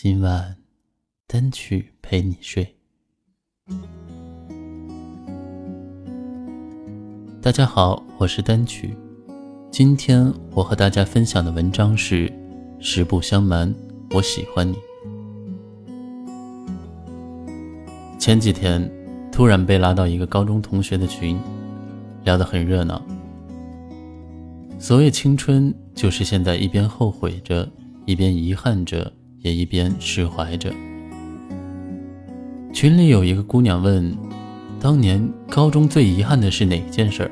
今晚，单曲陪你睡。大家好，我是单曲。今天我和大家分享的文章是《实不相瞒，我喜欢你》。前几天突然被拉到一个高中同学的群，聊得很热闹。所谓青春，就是现在一边后悔着，一边遗憾着，也一边释怀着。群里有一个姑娘问。当年高中最遗憾的是哪件事儿？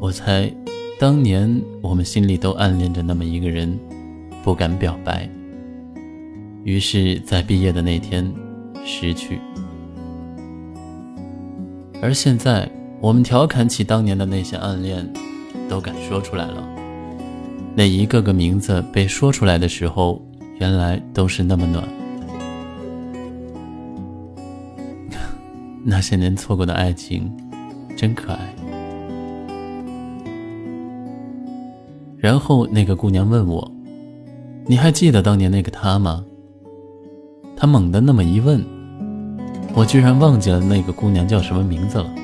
我猜，当年我们心里都暗恋着那么一个人，不敢表白，于是，在毕业的那天失去。而现在，我们调侃起当年的那些暗恋，都敢说出来了。那一个个名字被说出来的时候，原来都是那么暖。那些年错过的爱情，真可爱。然后那个姑娘问我：“你还记得当年那个他吗？”她猛地那么一问，我居然忘记了那个姑娘叫什么名字了。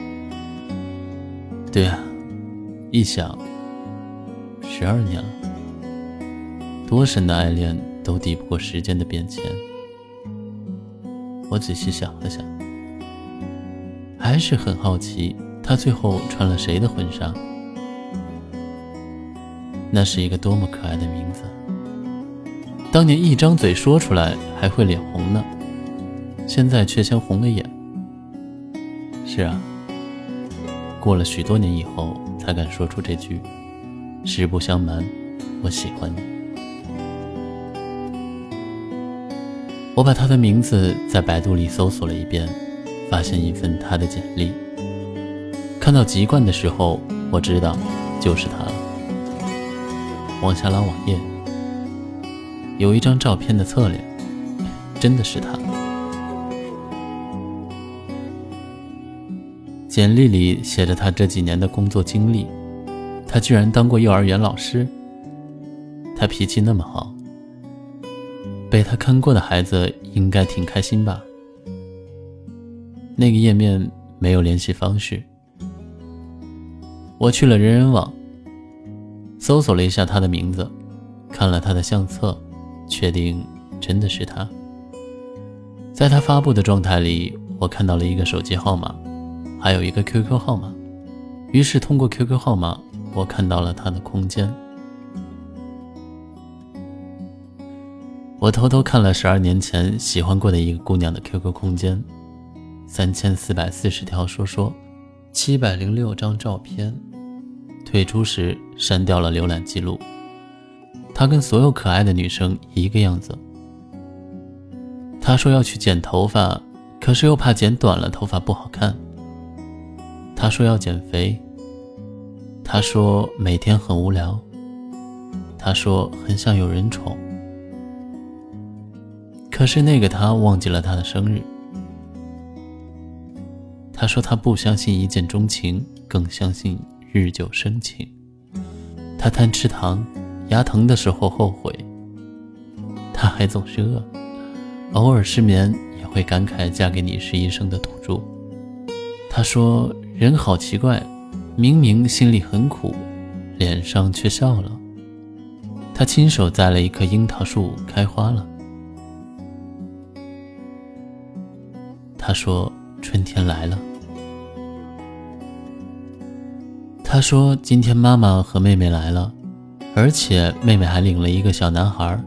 对啊，一想，十二年了，多深的爱恋都抵不过时间的变迁。我仔细想了想。还是很好奇，他最后穿了谁的婚纱？那是一个多么可爱的名字！当年一张嘴说出来还会脸红呢，现在却先红了眼。是啊，过了许多年以后才敢说出这句“实不相瞒，我喜欢你”。我把他的名字在百度里搜索了一遍。发现一份他的简历，看到籍贯的时候，我知道就是他了。往下拉网页，有一张照片的侧脸，真的是他。简历里写着他这几年的工作经历，他居然当过幼儿园老师。他脾气那么好，被他看过的孩子应该挺开心吧。那个页面没有联系方式，我去了人人网，搜索了一下他的名字，看了他的相册，确定真的是他。在他发布的状态里，我看到了一个手机号码，还有一个 QQ 号码。于是通过 QQ 号码，我看到了他的空间。我偷偷看了十二年前喜欢过的一个姑娘的 QQ 空间。三千四百四十条说说，七百零六张照片。退出时删掉了浏览记录。他跟所有可爱的女生一个样子。他说要去剪头发，可是又怕剪短了头发不好看。他说要减肥。他说每天很无聊。他说很想有人宠。可是那个他忘记了他的生日。他说他不相信一见钟情，更相信日久生情。他贪吃糖，牙疼的时候后悔。他还总是饿，偶尔失眠也会感慨嫁给你是一生的赌注。他说人好奇怪，明明心里很苦，脸上却笑了。他亲手栽了一棵樱桃树，开花了。他说春天来了。他说：“今天妈妈和妹妹来了，而且妹妹还领了一个小男孩。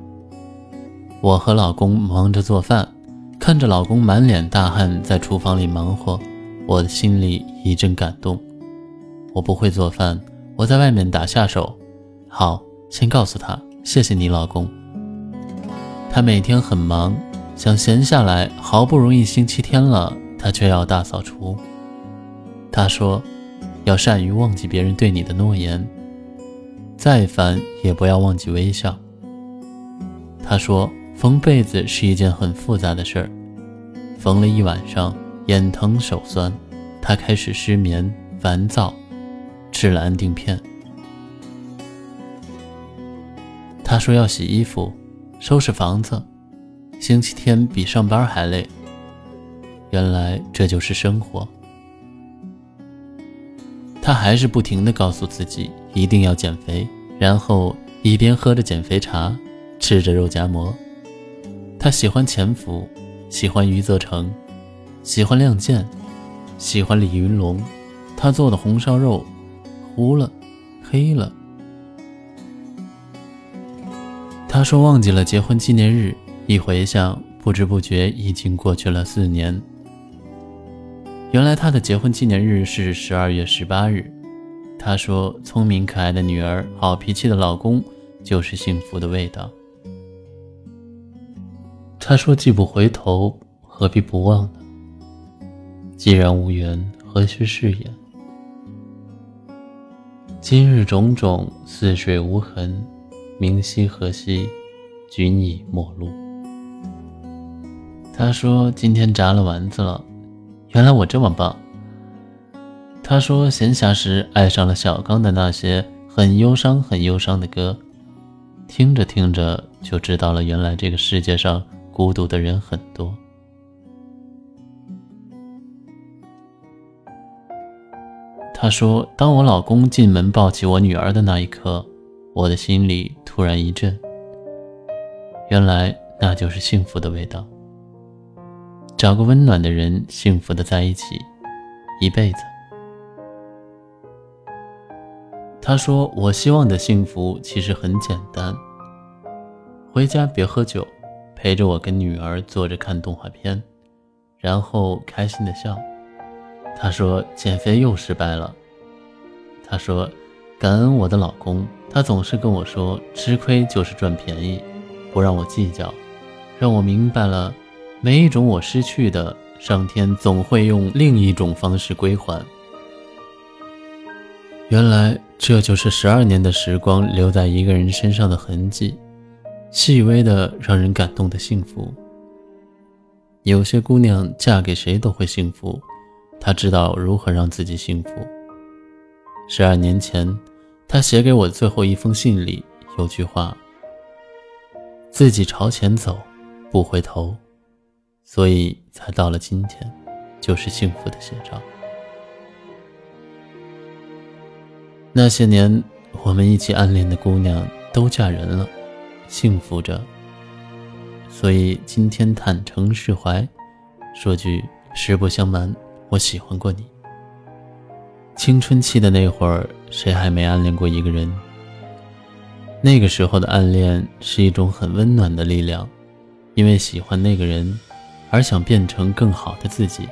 我和老公忙着做饭，看着老公满脸大汗在厨房里忙活，我的心里一阵感动。我不会做饭，我在外面打下手。好，先告诉他，谢谢你，老公。”他每天很忙，想闲下来，好不容易星期天了，他却要大扫除。他说，要善于忘记别人对你的诺言，再烦也不要忘记微笑。他说，缝被子是一件很复杂的事儿，缝了一晚上，眼疼手酸，他开始失眠、烦躁，吃了安定片。他说要洗衣服、收拾房子，星期天比上班还累。原来这就是生活。他还是不停地告诉自己一定要减肥，然后一边喝着减肥茶，吃着肉夹馍。他喜欢潜伏，喜欢余则成，喜欢亮剑，喜欢李云龙。他做的红烧肉糊了，黑了。他说忘记了结婚纪念日，一回想，不知不觉已经过去了四年。原来他的结婚纪念日是十二月十八日。他说聪明可爱的女儿，好脾气的老公，就是幸福的味道。他说既不回头，何必不忘呢？既然无缘，何须誓言？今日种种，似水无痕。明夕何夕，君已陌路。他说：“今天炸了丸子了，原来我这么棒。”他说：“闲暇时爱上了小刚的那些很忧伤、很忧伤的歌，听着听着就知道了，原来这个世界上孤独的人很多。”他说：“当我老公进门抱起我女儿的那一刻。”我的心里突然一震，原来那就是幸福的味道。找个温暖的人，幸福的在一起，一辈子。他说：“我希望的幸福其实很简单，回家别喝酒，陪着我跟女儿坐着看动画片，然后开心的笑。”他说：“减肥又失败了。”他说：“感恩我的老公。”他总是跟我说：“吃亏就是赚便宜，不让我计较，让我明白了，每一种我失去的，上天总会用另一种方式归还。”原来这就是十二年的时光留在一个人身上的痕迹，细微的让人感动的幸福。有些姑娘嫁给谁都会幸福，她知道如何让自己幸福。十二年前。他写给我最后一封信里有句话：“自己朝前走，不回头，所以才到了今天，就是幸福的写照。”那些年我们一起暗恋的姑娘都嫁人了，幸福着。所以今天坦诚释怀，说句实不相瞒，我喜欢过你。青春期的那会儿。谁还没暗恋过一个人？那个时候的暗恋是一种很温暖的力量，因为喜欢那个人，而想变成更好的自己，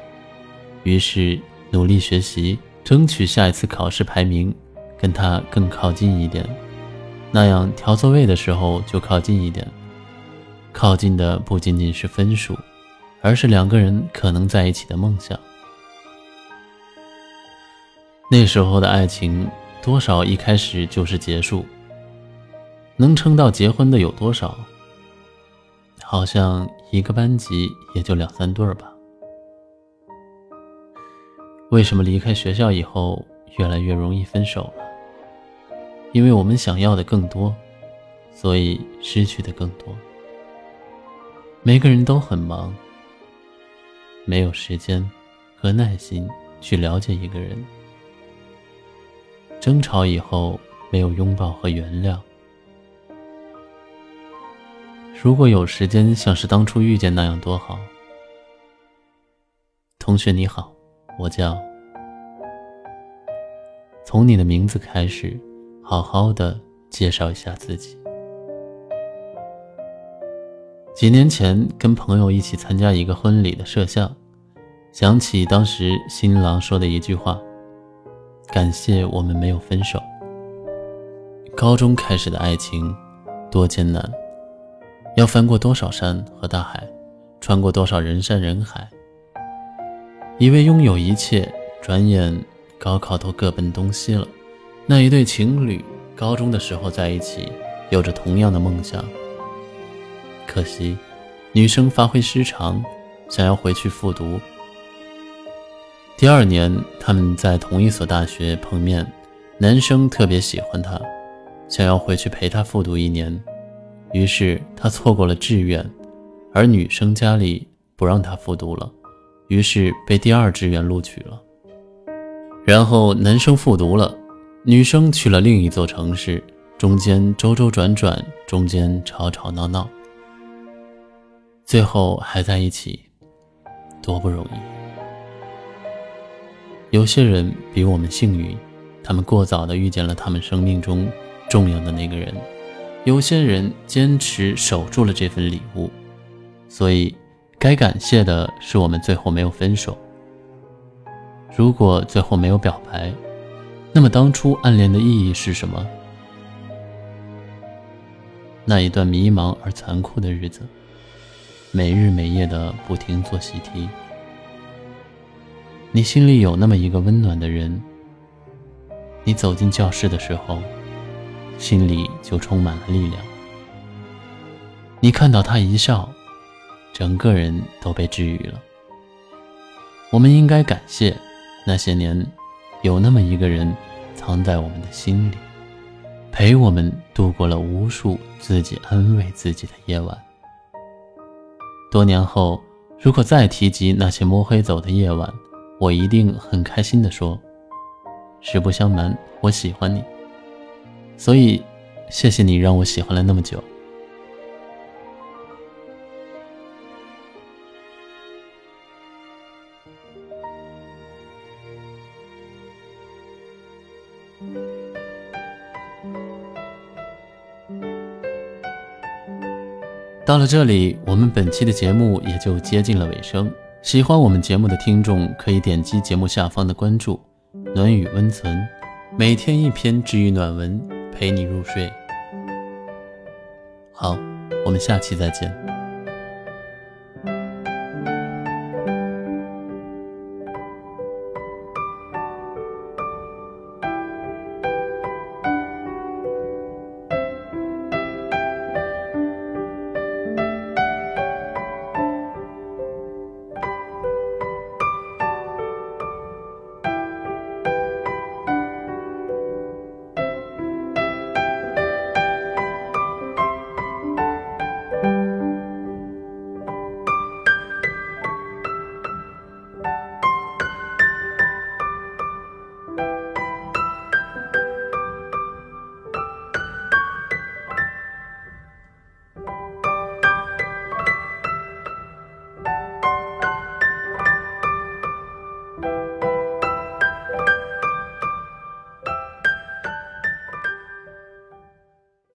于是努力学习，争取下一次考试排名跟他更靠近一点，那样调座位的时候就靠近一点。靠近的不仅仅是分数，而是两个人可能在一起的梦想。那时候的爱情。多少一开始就是结束，能撑到结婚的有多少？好像一个班级也就两三对儿吧。为什么离开学校以后越来越容易分手了？因为我们想要的更多，所以失去的更多。每个人都很忙，没有时间和耐心去了解一个人。争吵以后没有拥抱和原谅。如果有时间，像是当初遇见那样多好。同学你好，我叫。从你的名字开始，好好的介绍一下自己。几年前跟朋友一起参加一个婚礼的摄像，想起当时新郎说的一句话。感谢我们没有分手。高中开始的爱情多艰难，要翻过多少山和大海，穿过多少人山人海。以为拥有一切，转眼高考都各奔东西了。那一对情侣，高中的时候在一起，有着同样的梦想。可惜，女生发挥失常，想要回去复读。第二年，他们在同一所大学碰面，男生特别喜欢她，想要回去陪她复读一年。于是他错过了志愿，而女生家里不让他复读了，于是被第二志愿录取了。然后男生复读了，女生去了另一座城市，中间周周转转，中间吵吵闹闹，最后还在一起，多不容易。有些人比我们幸运，他们过早的遇见了他们生命中重要的那个人。有些人坚持守住了这份礼物，所以该感谢的是我们最后没有分手。如果最后没有表白，那么当初暗恋的意义是什么？那一段迷茫而残酷的日子，每日每夜的不停做习题，你心里有那么一个温暖的人，你走进教室的时候。心里就充满了力量。你看到他一笑，整个人都被治愈了。我们应该感谢那些年，有那么一个人藏在我们的心里，陪我们度过了无数自己安慰自己的夜晚。多年后，如果再提及那些摸黑走的夜晚，我一定很开心地说：“实不相瞒，我喜欢你。”所以，谢谢你让我喜欢了那么久。到了这里，我们本期的节目也就接近了尾声。喜欢我们节目的听众，可以点击节目下方的关注“暖雨温存”，每天一篇治愈暖文。陪你入睡。好，我们下期再见。